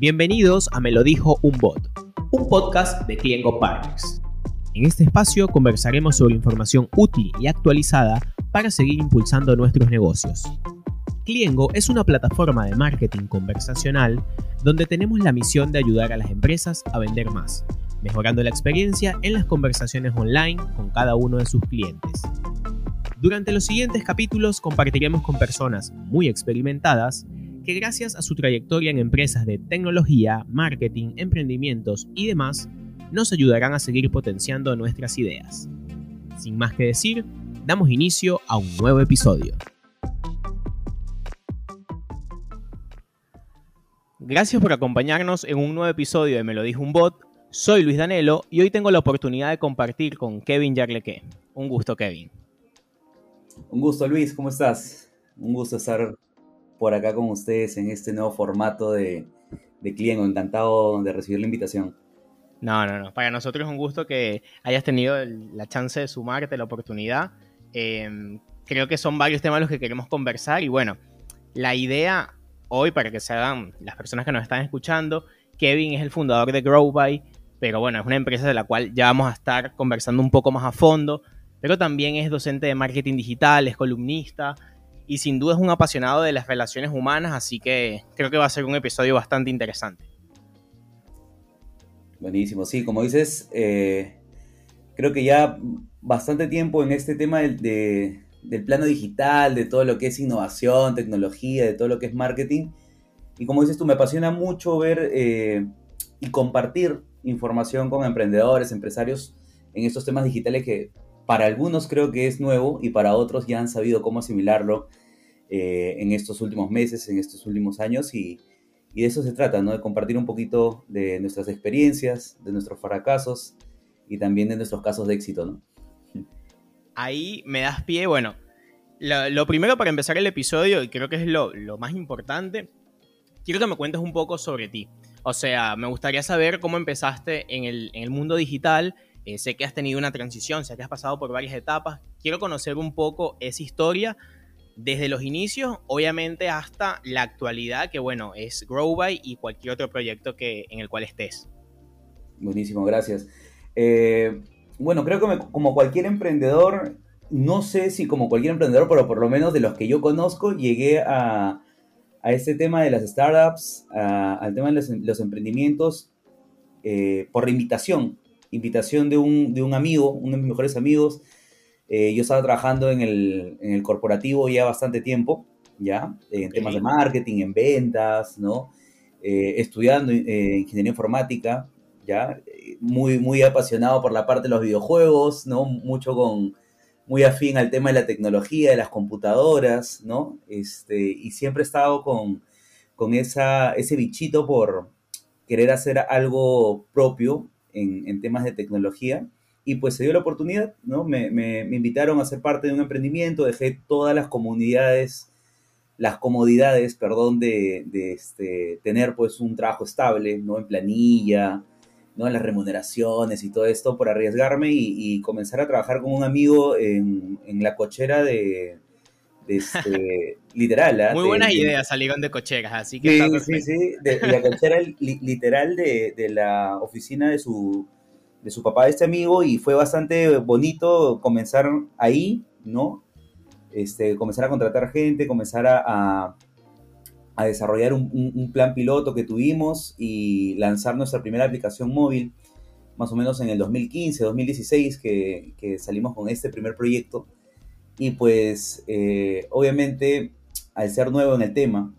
Bienvenidos a Me lo dijo un bot, un podcast de Cliengo Partners. En este espacio conversaremos sobre información útil y actualizada para seguir impulsando nuestros negocios. Cliengo es una plataforma de marketing conversacional donde tenemos la misión de ayudar a las empresas a vender más, mejorando la experiencia en las conversaciones online con cada uno de sus clientes. Durante los siguientes capítulos compartiremos con personas muy experimentadas que gracias a su trayectoria en empresas de tecnología, marketing, emprendimientos y demás, nos ayudarán a seguir potenciando nuestras ideas. Sin más que decir, damos inicio a un nuevo episodio. Gracias por acompañarnos en un nuevo episodio de Me lo dijo un bot. Soy Luis Danelo y hoy tengo la oportunidad de compartir con Kevin Yarleque. Un gusto, Kevin. Un gusto, Luis. ¿Cómo estás? Un gusto estar por acá con ustedes en este nuevo formato de, de. Encantado de recibir la invitación. No, no, no. Para nosotros es un gusto que hayas tenido la chance de sumarte, la oportunidad. Em, creo que son varios temas los que queremos conversar y bueno, la idea hoy para que se hagan las personas que nos están escuchando, Kevin es el fundador de GrowBy, pero bueno, es una empresa de la cual ya vamos a estar conversando un poco más a fondo, pero también es docente de marketing digital, es columnista y sin duda es un apasionado de las relaciones humanas, así que creo que va a ser un episodio bastante interesante. Buenísimo, sí, como dices, eh, creo que ya bastante tiempo en este tema del plano digital, de todo lo que es innovación, tecnología, de todo lo que es marketing. Y como dices tú, me apasiona mucho ver eh, y compartir información con emprendedores, empresarios en estos temas digitales que para algunos creo que es nuevo y para otros ya han sabido cómo asimilarlo eh, en estos últimos meses, en estos últimos años. Y, de eso se trata, ¿no? De compartir un poquito de nuestras experiencias, de nuestros fracasos y también de nuestros casos de éxito, ¿no? Ahí me das pie, bueno, lo, primero para empezar el episodio, y creo que es lo, más importante, quiero que me cuentes un poco sobre ti. O sea, me gustaría saber cómo empezaste en el, mundo digital. Eh, sé que has tenido una transición, sé que has pasado por varias etapas. Quiero conocer un poco esa historia desde los inicios, obviamente, hasta la actualidad, que bueno, es GrowBy y cualquier otro proyecto que, en el cual estés. Buenísimo, gracias. Eh, bueno, creo que como cualquier emprendedor, no sé si como cualquier emprendedor, pero por lo menos de los que yo conozco, llegué a, a este tema de las startups, al tema de los, emprendimientos, eh, por invitación, invitación de un, de un amigo, uno de mis mejores amigos, eh, yo estaba trabajando en el, en el, corporativo ya bastante tiempo, ¿ya? En temas de marketing, en ventas, ¿no? Eh, estudiando eh, ingeniería informática, ¿ya? Muy, muy apasionado por la parte de los videojuegos, ¿no? Mucho con, muy afín al tema de la tecnología, de las computadoras, ¿no? Este, y siempre he estado con, con esa, ese bichito por querer hacer algo propio en, temas de tecnología y pues se dio la oportunidad, ¿no? Me, me, invitaron a ser parte de un emprendimiento, dejé todas las comunidades, las comodidades, perdón, de, de este, tener pues un trabajo estable, ¿no? En planilla, ¿no? En las remuneraciones y todo esto por arriesgarme y, comenzar a trabajar con un amigo en, en la cochera de, este, literal. ¿ah? Muy buenas ideas salieron de cocheras, así que... Sí, sí, sí, de, la cochera literal de, de la oficina de su de su papá de este amigo y fue bastante bonito comenzar ahí, ¿no? Este, comenzar a contratar gente, comenzar a, a, desarrollar un, plan piloto que tuvimos y lanzar nuestra primera aplicación móvil, más o menos en el 2015, 2016, que, que salimos con este primer proyecto. Y pues, eh, obviamente, al ser nuevo en el tema,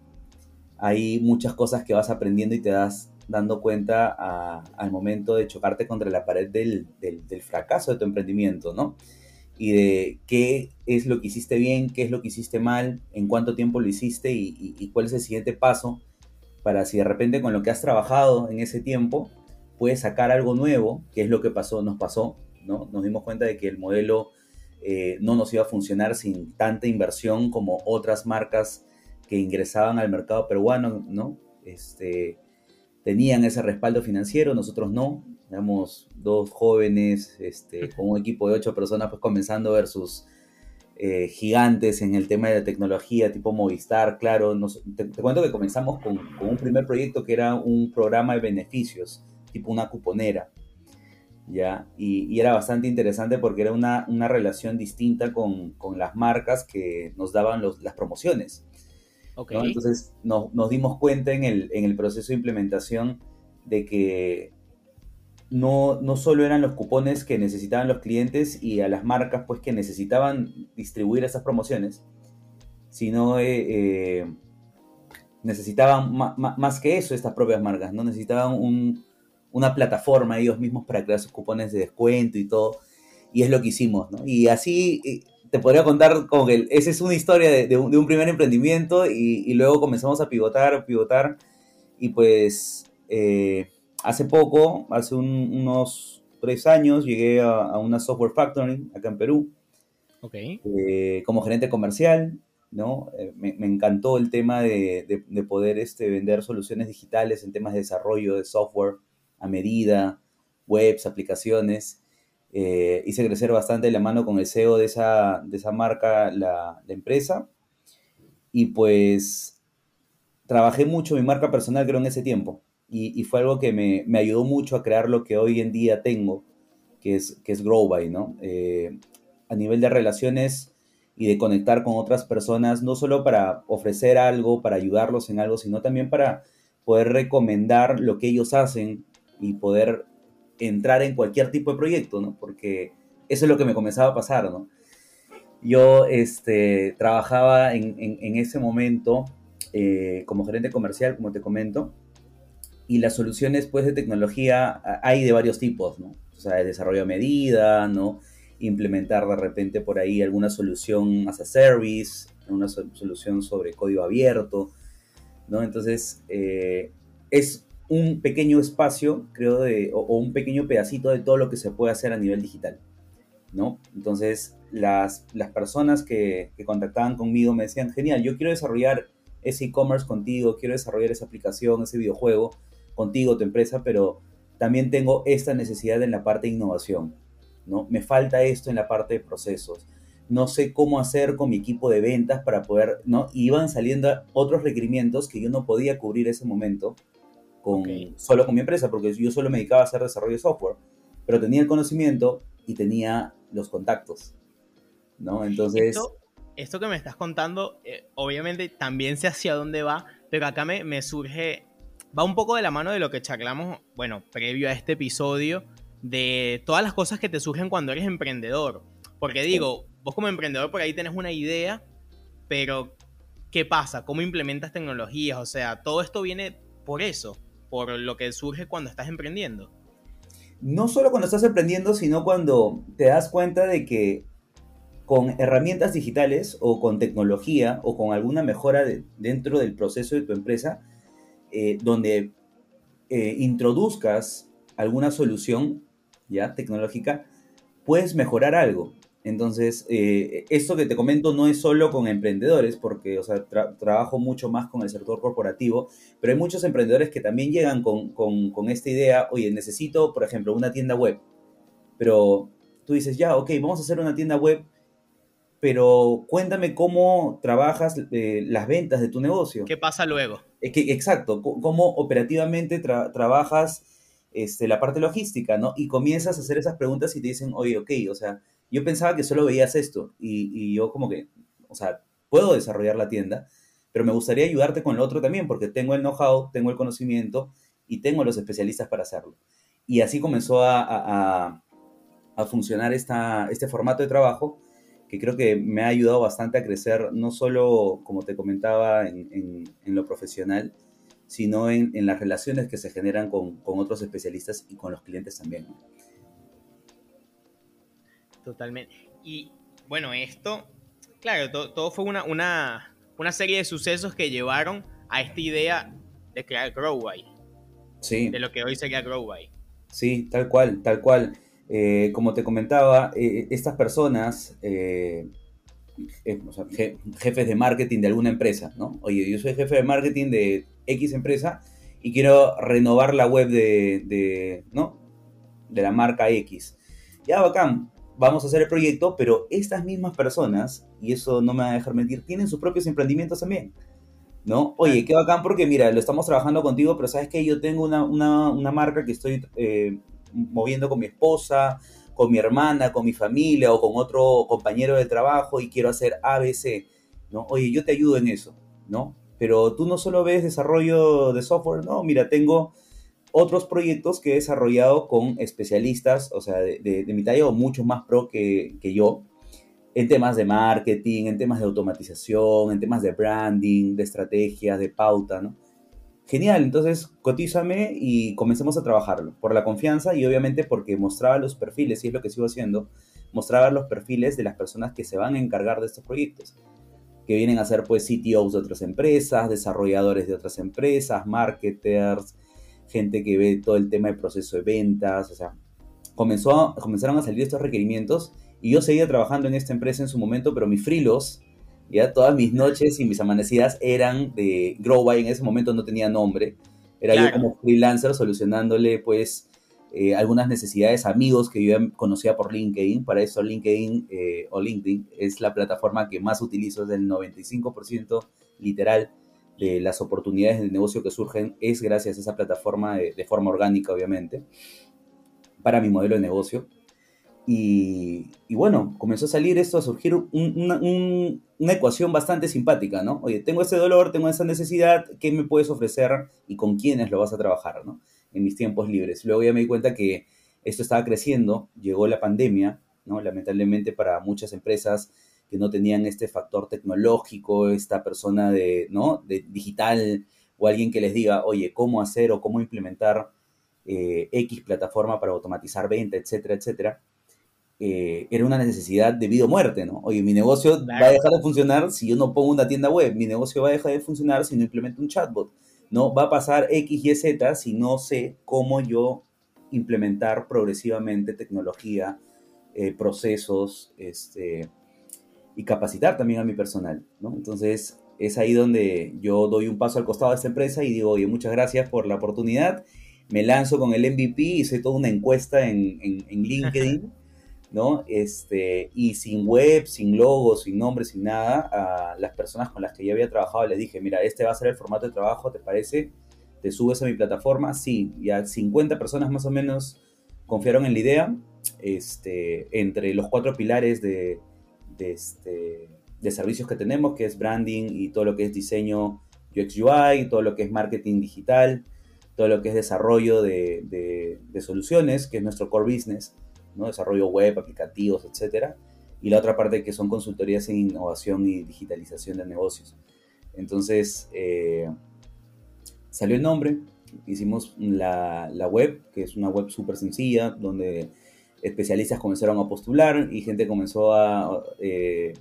hay muchas cosas que vas aprendiendo y te das dando cuenta al momento de chocarte contra la pared del, fracaso de tu emprendimiento, ¿no? Y de qué es lo que hiciste bien, qué es lo que hiciste mal, en cuánto tiempo lo hiciste y, cuál es el siguiente paso para si de repente con lo que has trabajado en ese tiempo puedes sacar algo nuevo, que es lo que pasó, nos pasó, ¿no? Nos dimos cuenta de que el modelo eh, no nos iba a funcionar sin tanta inversión como otras marcas que ingresaban al mercado peruano, ¿no? Este, tenían ese respaldo financiero, nosotros no. Éramos dos jóvenes este, con un equipo de ocho personas pues comenzando versus eh, gigantes en el tema de la tecnología, tipo Movistar, claro. te, cuento que comenzamos con, un primer proyecto que era un programa de beneficios, tipo una cuponera. ¿Ya? Y, era bastante interesante porque era una, relación distinta con, las marcas que nos daban las promociones. Entonces nos dimos cuenta en el, en el proceso de implementación de que no, no solo eran los cupones que necesitaban los clientes y a las marcas pues que necesitaban distribuir esas promociones, sino eh, eh, necesitaban más que eso estas propias marcas, ¿no? Necesitaban una plataforma ellos mismos para crear sus cupones de descuento y todo, y es lo que hicimos, ¿no? Y así eh, te podría contar como que esa es una historia de, un, primer emprendimiento y, luego comenzamos a pivotar, pivotar, y pues hace poco, hace unos tres años, llegué a, una software factory acá en Perú. Eh, como gerente comercial, ¿no? Eh, me, encantó el tema de, poder este, vender soluciones digitales en temas de desarrollo de software a medida, webs, aplicaciones. Eh, hice crecer bastante la mano con el CEO de esa, de esa marca, la, empresa. Y pues trabajé mucho mi marca personal, creo, en ese tiempo y, fue algo que me, me, ayudó mucho a crear lo que hoy en día tengo, que es, que es Growby, ¿no? Eh, a nivel de relaciones y de conectar con otras personas, no solo para ofrecer algo, para ayudarlos en algo, sino también para poder recomendar lo que ellos hacen y poder entrar en cualquier tipo de proyecto, ¿no? Porque eso es lo que me comenzaba a pasar, ¿no? Yo este, trabajaba en, en, ese momento eh, como gerente comercial, como te comento, y las soluciones pues de tecnología hay de varios tipos, ¿no? O sea, de desarrollo a medida, ¿no? Implementar de repente por ahí alguna solución as a service, una solución sobre código abierto, ¿no? Entonces, eh, es un pequeño espacio, creo, o, un pequeño pedacito de todo lo que se puede hacer a nivel digital, ¿no? Entonces, las, las personas que, que contactaban conmigo me decían, genial, yo quiero desarrollar ese e-commerce contigo, quiero desarrollar esa aplicación, ese videojuego, contigo, tu empresa, pero también tengo esta necesidad en la parte de innovación, ¿no? Me falta esto en la parte de procesos. No sé cómo hacer con mi equipo de ventas para poder, ¿no? Iban saliendo otros requerimientos que yo no podía cubrir ese momento con, solo con mi empresa, porque yo solo me dedicaba a hacer desarrollo de software, pero tenía el conocimiento y tenía los contactos, ¿no? Entonces... Esto, que me estás contando, eh, obviamente también sé hacia dónde va, pero acá me, me surge va un poco de la mano de lo que charlamos, bueno, previo a este episodio, de todas las cosas que te surgen cuando eres emprendedor. Porque digo, vos como emprendedor por ahí tenés una idea, pero ¿qué pasa? ¿Cómo implementas tecnologías? O sea, todo esto viene por eso, por lo que surge cuando estás emprendiendo. No solo cuando estás emprendiendo, sino cuando te das cuenta de que con herramientas digitales o con tecnología o con alguna mejora dentro del proceso de tu empresa, eh, donde eh, introduzcas alguna solución ya tecnológica, puedes mejorar algo. Entonces, eh, esto que te comento no es solo con emprendedores, porque o sea, trabajo mucho más con el sector corporativo, pero hay muchos emprendedores que también llegan con, con, con, esta idea, oye, necesito, por ejemplo, una tienda web, pero tú dices, ya, ok, vamos a hacer una tienda web, pero cuéntame cómo trabajas las ventas de tu negocio. ¿Qué pasa luego? que, exacto, cómo operativamente trabajas este, la parte logística, ¿no? Y comienzas a hacer esas preguntas y te dicen, oye, ok, o sea, yo pensaba que solo veías esto y, y yo como que, o sea, puedo desarrollar la tienda, pero me gustaría ayudarte con lo otro también porque tengo el know-how, tengo el conocimiento y tengo los especialistas para hacerlo. Y así comenzó a, a, funcionar esta, este formato de trabajo que creo que me ha ayudado bastante a crecer, no solo, como te comentaba, en, lo profesional, sino en, las relaciones que se generan con, otros especialistas y con los clientes también. Totalmente. Y bueno, esto, claro, todo, fue una, una, una, serie de sucesos que llevaron a esta idea de crear Growby. Sí. De lo que hoy sería Growby. Sí, tal cual, tal cual. Eh, como te comentaba, eh, estas personas, eh, jefes de marketing de alguna empresa, ¿no? Oye, yo soy jefe de marketing de X empresa y quiero renovar la web de, ¿no? de la marca X. Ya, bacán, vamos a hacer el proyecto, pero estas mismas personas, y eso no me va a dejar mentir, tienen sus propios emprendimientos también. ¿No? Oye, qué bacán porque mira, lo estamos trabajando contigo, pero sabes que yo tengo una, una, una marca que estoy eh, moviendo con mi esposa, con mi hermana, con mi familia o con otro compañero de trabajo y quiero hacer ABC, ¿no? Oye, yo te ayudo en eso, ¿no? Pero tú no solo ves desarrollo de software, no, mira, tengo otros proyectos que he desarrollado con especialistas, o sea, de, de, mi talla o mucho más pro que, que, yo, en temas de marketing, en temas de automatización, en temas de branding, de estrategias, de pauta, ¿no? Genial, entonces cotízame y comencemos a trabajarlo, por la confianza y obviamente porque mostraba los perfiles, y es lo que sigo haciendo, mostraba los perfiles de las personas que se van a encargar de estos proyectos, que vienen a ser pues CTOs de otras empresas, desarrolladores de otras empresas, marketers, gente que ve todo el tema de proceso de ventas, o sea, comenzó, comenzaron a salir estos requerimientos y yo seguía trabajando en esta empresa en su momento, pero mis frilos, ya todas mis noches y mis amanecidas eran de Growby, en ese momento no tenía nombre, era yo como freelancer solucionándole pues eh, algunas necesidades amigos que yo conocía por LinkedIn, para eso LinkedIn eh, o LinkedIn es la plataforma que más utilizo, es del 95% literal de las oportunidades de negocio que surgen es gracias a esa plataforma de, forma orgánica, obviamente, para mi modelo de negocio. Y, bueno, comenzó a salir esto, a surgir una, una, ecuación bastante simpática, ¿no? Oye, tengo ese dolor, tengo esa necesidad, ¿qué me puedes ofrecer y con quiénes lo vas a trabajar, ¿no? En mis tiempos libres. Luego ya me di cuenta que esto estaba creciendo, llegó la pandemia, ¿no? Lamentablemente para muchas empresas que no tenían este factor tecnológico, esta persona de, ¿no? de digital o alguien que les diga, oye, cómo hacer o cómo implementar eh, X plataforma para automatizar venta, etcétera, etcétera, eh, era una necesidad de vida o muerte, ¿no? Oye, mi negocio va a dejar de funcionar si yo no pongo una tienda web, mi negocio va a dejar de funcionar si no implemento un chatbot, no va a pasar X, Y, Z si no sé cómo yo implementar progresivamente tecnología, eh, procesos, este, y capacitar también a mi personal, ¿no? Entonces, es ahí donde yo doy un paso al costado de esta empresa y digo, oye, muchas gracias por la oportunidad, me lanzo con el MVP, hice toda una encuesta en, en, LinkedIn, ¿no? Este, y sin web, sin logo, sin nombre, sin nada, a las personas con las que yo había trabajado les dije, mira, este va a ser el formato de trabajo, ¿te parece? ¿Te subes a mi plataforma? Sí, ya 50 personas más o menos confiaron en la idea, este, entre los cuatro pilares de de, este, de servicios que tenemos, que es branding y todo lo que es diseño UX UI, todo lo que es marketing digital, todo lo que es desarrollo de, de, soluciones, que es nuestro core business, ¿no? desarrollo web, aplicativos, etc. Y la otra parte que son consultorías en innovación y digitalización de negocios. Entonces, eh, salió el nombre, hicimos la, la, web, que es una web súper sencilla, donde especialistas comenzaron a postular y gente comenzó a eh,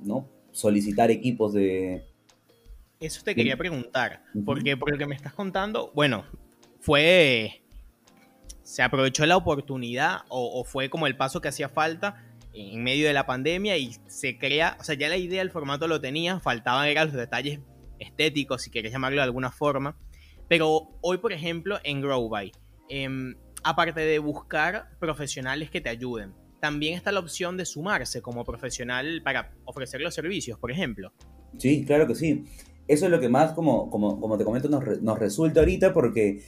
¿no? solicitar equipos de... Eso te quería preguntar, porque por lo que me estás contando, bueno, fue... Se aprovechó la oportunidad o, fue como el paso que hacía falta en medio de la pandemia y se crea, o sea, ya la idea, el formato lo tenía, faltaban eran los detalles estéticos, si querés llamarlo de alguna forma. Pero hoy, por ejemplo, en Growby, eh, aparte de buscar profesionales que te ayuden, también está la opción de sumarse como profesional para ofrecer los servicios, por ejemplo. Sí, claro que sí. Eso es lo que más, como, como, como te comento, nos, nos, resulta ahorita porque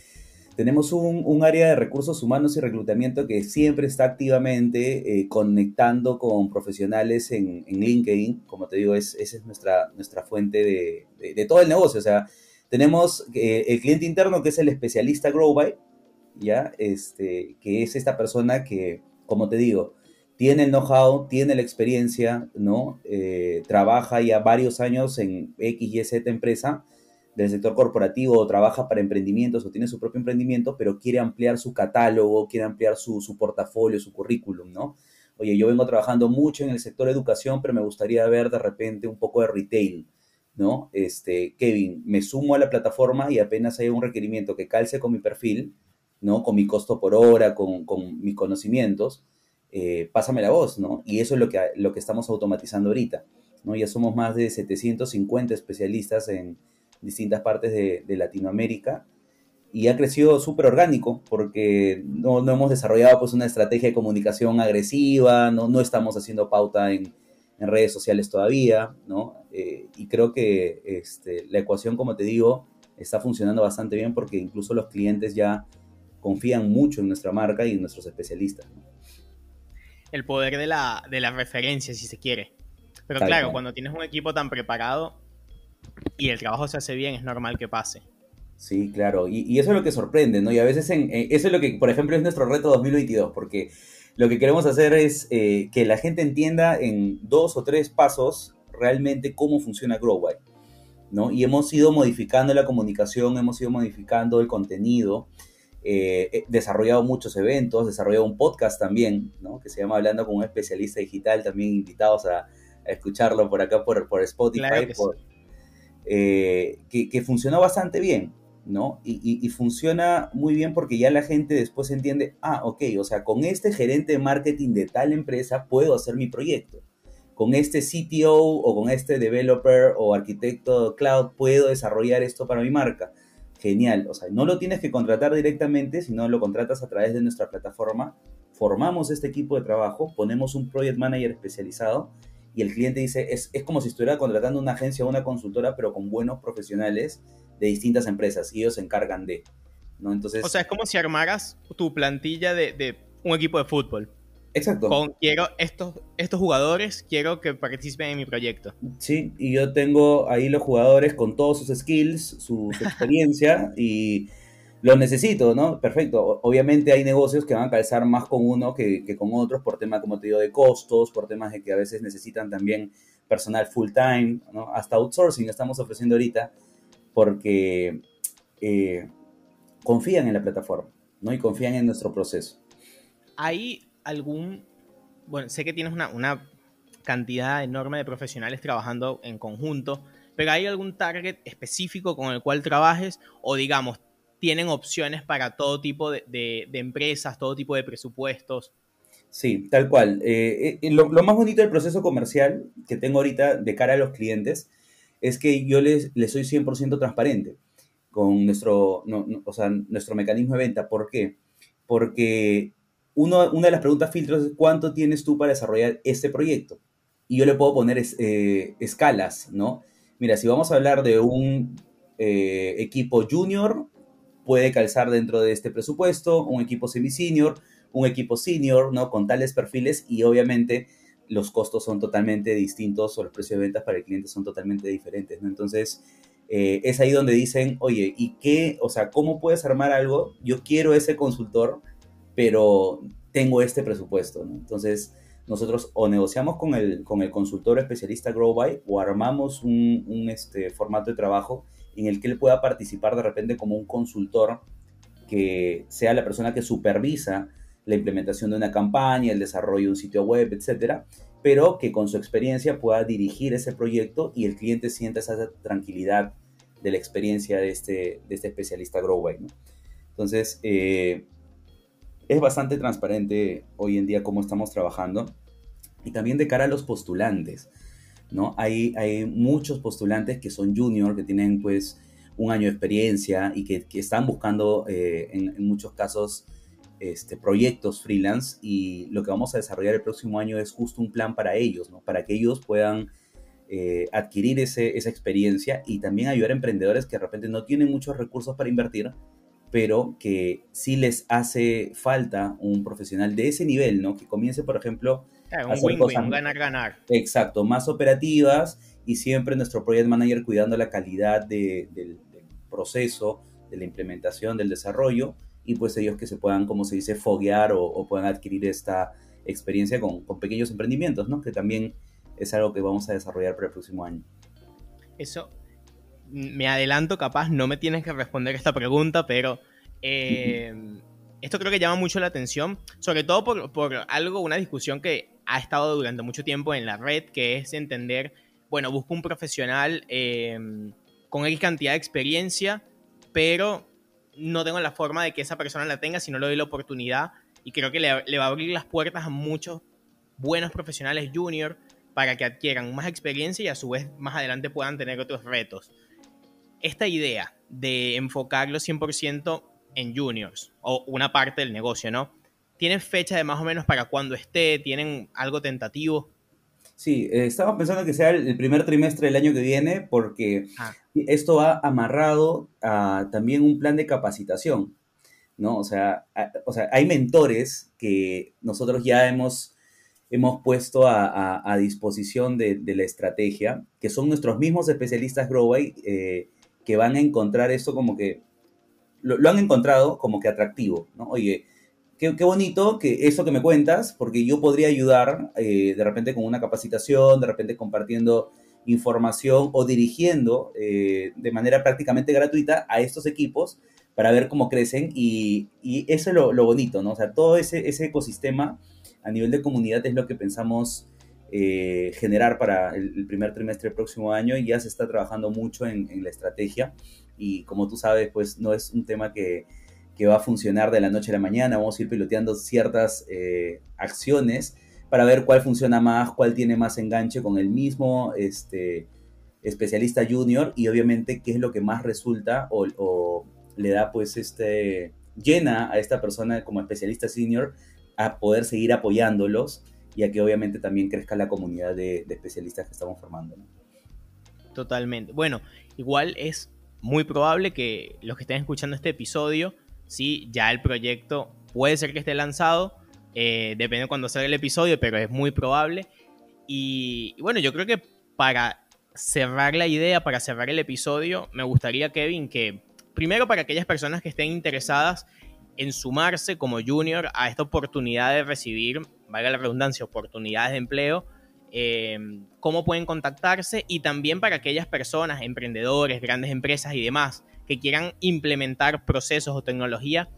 tenemos un, área de recursos humanos y reclutamiento que siempre está activamente eh, conectando con profesionales en, en, LinkedIn. Como te digo, es, esa es nuestra, nuestra fuente de, de, todo el negocio. O sea, tenemos eh, el cliente interno que es el especialista GrowBy, ¿ya? Este, que es esta persona que, como te digo, tiene el know-how, tiene la experiencia, ¿no? Eh, trabaja ya varios años en X, Y, Z empresa del sector corporativo, o trabaja para emprendimientos o tiene su propio emprendimiento, pero quiere ampliar su catálogo, quiere ampliar su, su portafolio, su currículum, ¿no? Oye, yo vengo trabajando mucho en el sector educación, pero me gustaría ver de repente un poco de retail, ¿no? Este, Kevin, me sumo a la plataforma y apenas hay un requerimiento que calce con mi perfil, ¿no? Con mi costo por hora, con, mis conocimientos, eh, pásame la voz, ¿no? Y eso es lo que, lo que estamos automatizando ahorita, ¿no? Ya somos más de 750 especialistas en distintas partes de, Latinoamérica y ha crecido súper orgánico porque no, no, hemos desarrollado pues una estrategia de comunicación agresiva, no, no estamos haciendo pauta en, en redes sociales todavía, ¿no? Eh, y creo que este, la ecuación, como te digo, está funcionando bastante bien porque incluso los clientes ya confían mucho en nuestra marca y en nuestros especialistas. El poder de la, de la referencia, si se quiere. Pero claro, cuando tienes un equipo tan preparado y el trabajo se hace bien, es normal que pase. Sí, claro. Y, eso es lo que sorprende, ¿no? Y a veces en, eh, eso es lo que, por ejemplo, es nuestro reto 2022, porque lo que queremos hacer es eh, que la gente entienda en dos o tres pasos realmente cómo funciona GrowWide, ¿no? Y hemos ido modificando la comunicación, hemos ido modificando el contenido, eh, desarrollado muchos eventos, desarrollado un podcast también, ¿no? Que se llama Hablando con un especialista digital, también invitados a, escucharlo por acá por, por Spotify, que, que funcionó bastante bien. ¿no? Y, funciona muy bien porque ya la gente después entiende, ah, ok, o sea, con este gerente de marketing de tal empresa puedo hacer mi proyecto. Con este CTO o con este developer o arquitecto cloud puedo desarrollar esto para mi marca. Genial, o sea, no lo tienes que contratar directamente, sino lo contratas a través de nuestra plataforma. Formamos este equipo de trabajo, ponemos un project manager especializado y el cliente dice, es, es como si estuviera contratando una agencia o una consultora, pero con buenos profesionales de distintas empresas y ellos se encargan de, ¿no? Entonces... O sea, es como si armaras tu plantilla de, un equipo de fútbol. Exacto. Con quiero estos, estos jugadores, quiero que participen en mi proyecto. Sí, y yo tengo ahí los jugadores con todos sus skills, su, experiencia y lo necesito, ¿no? Perfecto. Obviamente hay negocios que van a calzar más con uno que, que, con otros por tema, como te digo, de costos, por temas de que a veces necesitan también personal full time, ¿no? Hasta outsourcing estamos ofreciendo ahorita porque eh, confían en la plataforma, ¿no? Y confían en nuestro proceso. ¿Hay algún, bueno, sé que tienes una, una cantidad enorme de profesionales trabajando en conjunto, pero ¿hay algún target específico con el cual trabajes o digamos, tienen opciones para todo tipo de, de, empresas, todo tipo de presupuestos? Sí, tal cual. Eh, eh, lo, lo, más bonito del proceso comercial que tengo ahorita de cara a los clientes es que yo les, les soy 100% transparente con nuestro, o sea, nuestro mecanismo de venta. ¿Por qué? Porque una de las preguntas filtros es cuánto tienes tú para desarrollar este proyecto. Y yo le puedo poner eh, escalas, ¿no? Mira, si vamos a hablar de un eh, equipo junior, puede calzar dentro de este presupuesto, un equipo semi-senior, un equipo senior, ¿no? Con tales perfiles y obviamente los costos son totalmente distintos o los precios de ventas para el cliente son totalmente diferentes, ¿no? Entonces, eh, es ahí donde dicen, oye, ¿y qué? O sea, ¿cómo puedes armar algo? Yo quiero ese consultor, pero tengo este presupuesto, ¿no? Entonces, nosotros o negociamos con el, con el consultor especialista GrowBuy o armamos un, un este, formato de trabajo en el que él pueda participar de repente como un consultor que sea la persona que supervisa la implementación de una campaña, el desarrollo de un sitio web, etcétera, pero que con su experiencia pueda dirigir ese proyecto y el cliente sienta esa tranquilidad de la experiencia de este, de este especialista GrowWay. Entonces, eh, es bastante transparente hoy en día cómo estamos trabajando y también de cara a los postulantes. ¿no? Hay, hay muchos postulantes que son junior, que tienen pues un año de experiencia y que, están buscando eh, en, muchos casos este, proyectos freelance y lo que vamos a desarrollar el próximo año es justo un plan para ellos, ¿no? para que ellos puedan eh, adquirir ese, esa experiencia y también ayudar a emprendedores que de repente no tienen muchos recursos para invertir, pero que sí les hace falta un profesional de ese nivel, ¿no? que comience, por ejemplo, a hacer win cosas, ganar-ganar. Exacto, más operativas y siempre nuestro project manager cuidando la calidad del, del proceso, de la implementación, del desarrollo y pues ellos que se puedan, como se dice, foguear o, puedan adquirir esta experiencia con, pequeños emprendimientos, ¿no? Que también es algo que vamos a desarrollar para el próximo año. Eso, me adelanto, capaz no me tienes que responder esta pregunta, pero eh, esto creo que llama mucho la atención, sobre todo por, algo, una discusión que ha estado durante mucho tiempo en la red, que es entender, bueno, busco un profesional eh, con X cantidad de experiencia, pero no tengo la forma de que esa persona la tenga si no le doy la oportunidad. Y creo que le, va a abrir las puertas a muchos buenos profesionales junior para que adquieran más experiencia y a su vez más adelante puedan tener otros retos. Esta idea de enfocarlo 100% en juniors o una parte del negocio, ¿no? ¿Tienen fecha de más o menos para cuando esté? ¿Tienen algo tentativo? Sí, eh, estamos pensando que sea el, primer trimestre del año que viene porque ah. esto va amarrado a también un plan de capacitación, ¿no? O sea, o sea hay mentores que nosotros ya hemos, hemos puesto a, disposición de, la estrategia, que son nuestros mismos especialistas Growway, eh, que van a encontrar esto como que, lo, lo, han encontrado como que atractivo, ¿no? Oye, qué, bonito que eso que me cuentas, porque yo podría ayudar eh, de repente con una capacitación, de repente compartiendo información o dirigiendo eh, de manera prácticamente gratuita a estos equipos para ver cómo crecen y, eso es lo, bonito, ¿no? O sea, todo ese, ese ecosistema a nivel de comunidad es lo que pensamos eh, generar para el, primer trimestre del próximo año y ya se está trabajando mucho en, la estrategia y como tú sabes, pues no es un tema que que va a funcionar de la noche a la mañana. Vamos a ir piloteando ciertas eh, acciones para ver cuál funciona más, cuál tiene más enganche con el mismo este, especialista junior y obviamente qué es lo que más resulta o, le da pues este llena a esta persona como especialista senior a poder seguir apoyándolos y a que obviamente también crezca la comunidad de, especialistas que estamos formando. Totalmente. Bueno, igual es muy probable que los que estén escuchando este episodio ¿sí? Ya el proyecto puede ser que esté lanzado, eh, depende de cuándo salga el episodio, pero es muy probable. Y, bueno, yo creo que para cerrar la idea, para cerrar el episodio, me gustaría, Kevin, que primero para aquellas personas que estén interesadas en sumarse como junior a esta oportunidad de recibir, valga la redundancia, oportunidades de empleo, eh, cómo pueden contactarse y también para aquellas personas, emprendedores, grandes empresas y demás, que quieran implementar procesos o tecnología,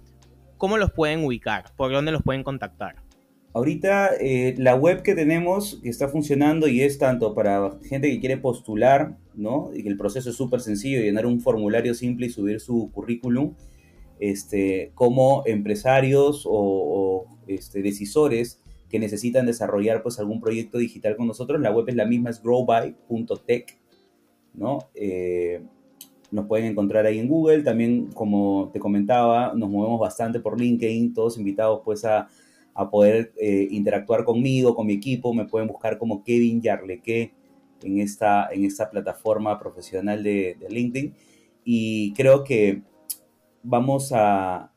¿cómo los pueden ubicar? ¿Por dónde los pueden contactar? Ahorita eh, la web que tenemos que está funcionando y es tanto para gente que quiere postular, ¿no? Y que el proceso es súper sencillo, llenar un formulario simple y subir su currículum, este, como empresarios o, este, decisores que necesitan desarrollar pues algún proyecto digital con nosotros. La web es la misma, es growby.tech, ¿no? Eh, nos pueden encontrar ahí en Google. También, como te comentaba, nos movemos bastante por LinkedIn. Todos invitados pues a, poder eh, interactuar conmigo, con mi equipo. Me pueden buscar como Kevin Yarleque en esta, en esta plataforma profesional de, LinkedIn. Y creo que vamos a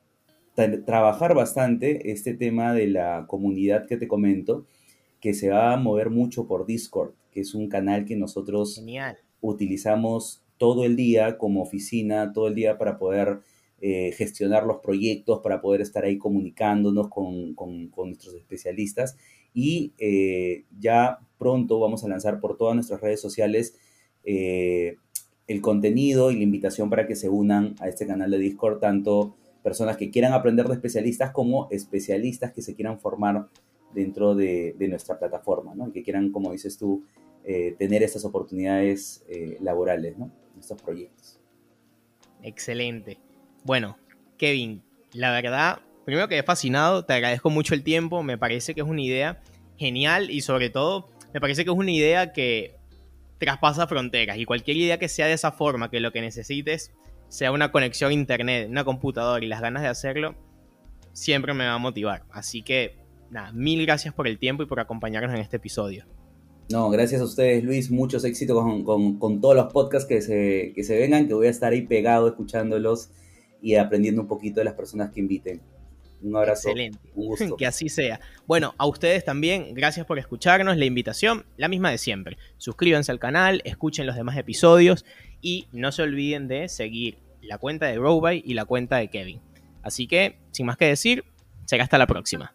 trabajar bastante este tema de la comunidad que te comento, que se va a mover mucho por Discord, que es un canal que nosotros utilizamos todo el día como oficina, todo el día para poder eh, gestionar los proyectos, para poder estar ahí comunicándonos con, nuestros especialistas. Y eh, ya pronto vamos a lanzar por todas nuestras redes sociales eh, el contenido y la invitación para que se unan a este canal de Discord, tanto personas que quieran aprender de especialistas como especialistas que se quieran formar dentro de, nuestra plataforma, ¿no? Y que quieran, como dices tú, tener estas oportunidades laborales, ¿no? estos proyectos. Excelente. Bueno, Kevin, la verdad, primero que he fascinado, te agradezco mucho el tiempo, me parece que es una idea genial y sobre todo me parece que es una idea que traspasa fronteras y cualquier idea que sea de esa forma, que lo que necesites sea una conexión a internet, una computadora y las ganas de hacerlo, siempre me va a motivar. Así que, nada, mil gracias por el tiempo y por acompañarnos en este episodio. No, gracias a ustedes, Luis. Muchos éxitos con, todos los podcasts que se, que se vengan, que voy a estar ahí pegado escuchándolos y aprendiendo un poquito de las personas que inviten. Un abrazo. Excelente. Un gusto. Que así sea. Bueno, a ustedes también, gracias por escucharnos. La invitación, la misma de siempre. Suscríbanse al canal, escuchen los demás episodios y no se olviden de seguir la cuenta de Robay y la cuenta de Kevin. Así que, sin más que decir, será hasta la próxima.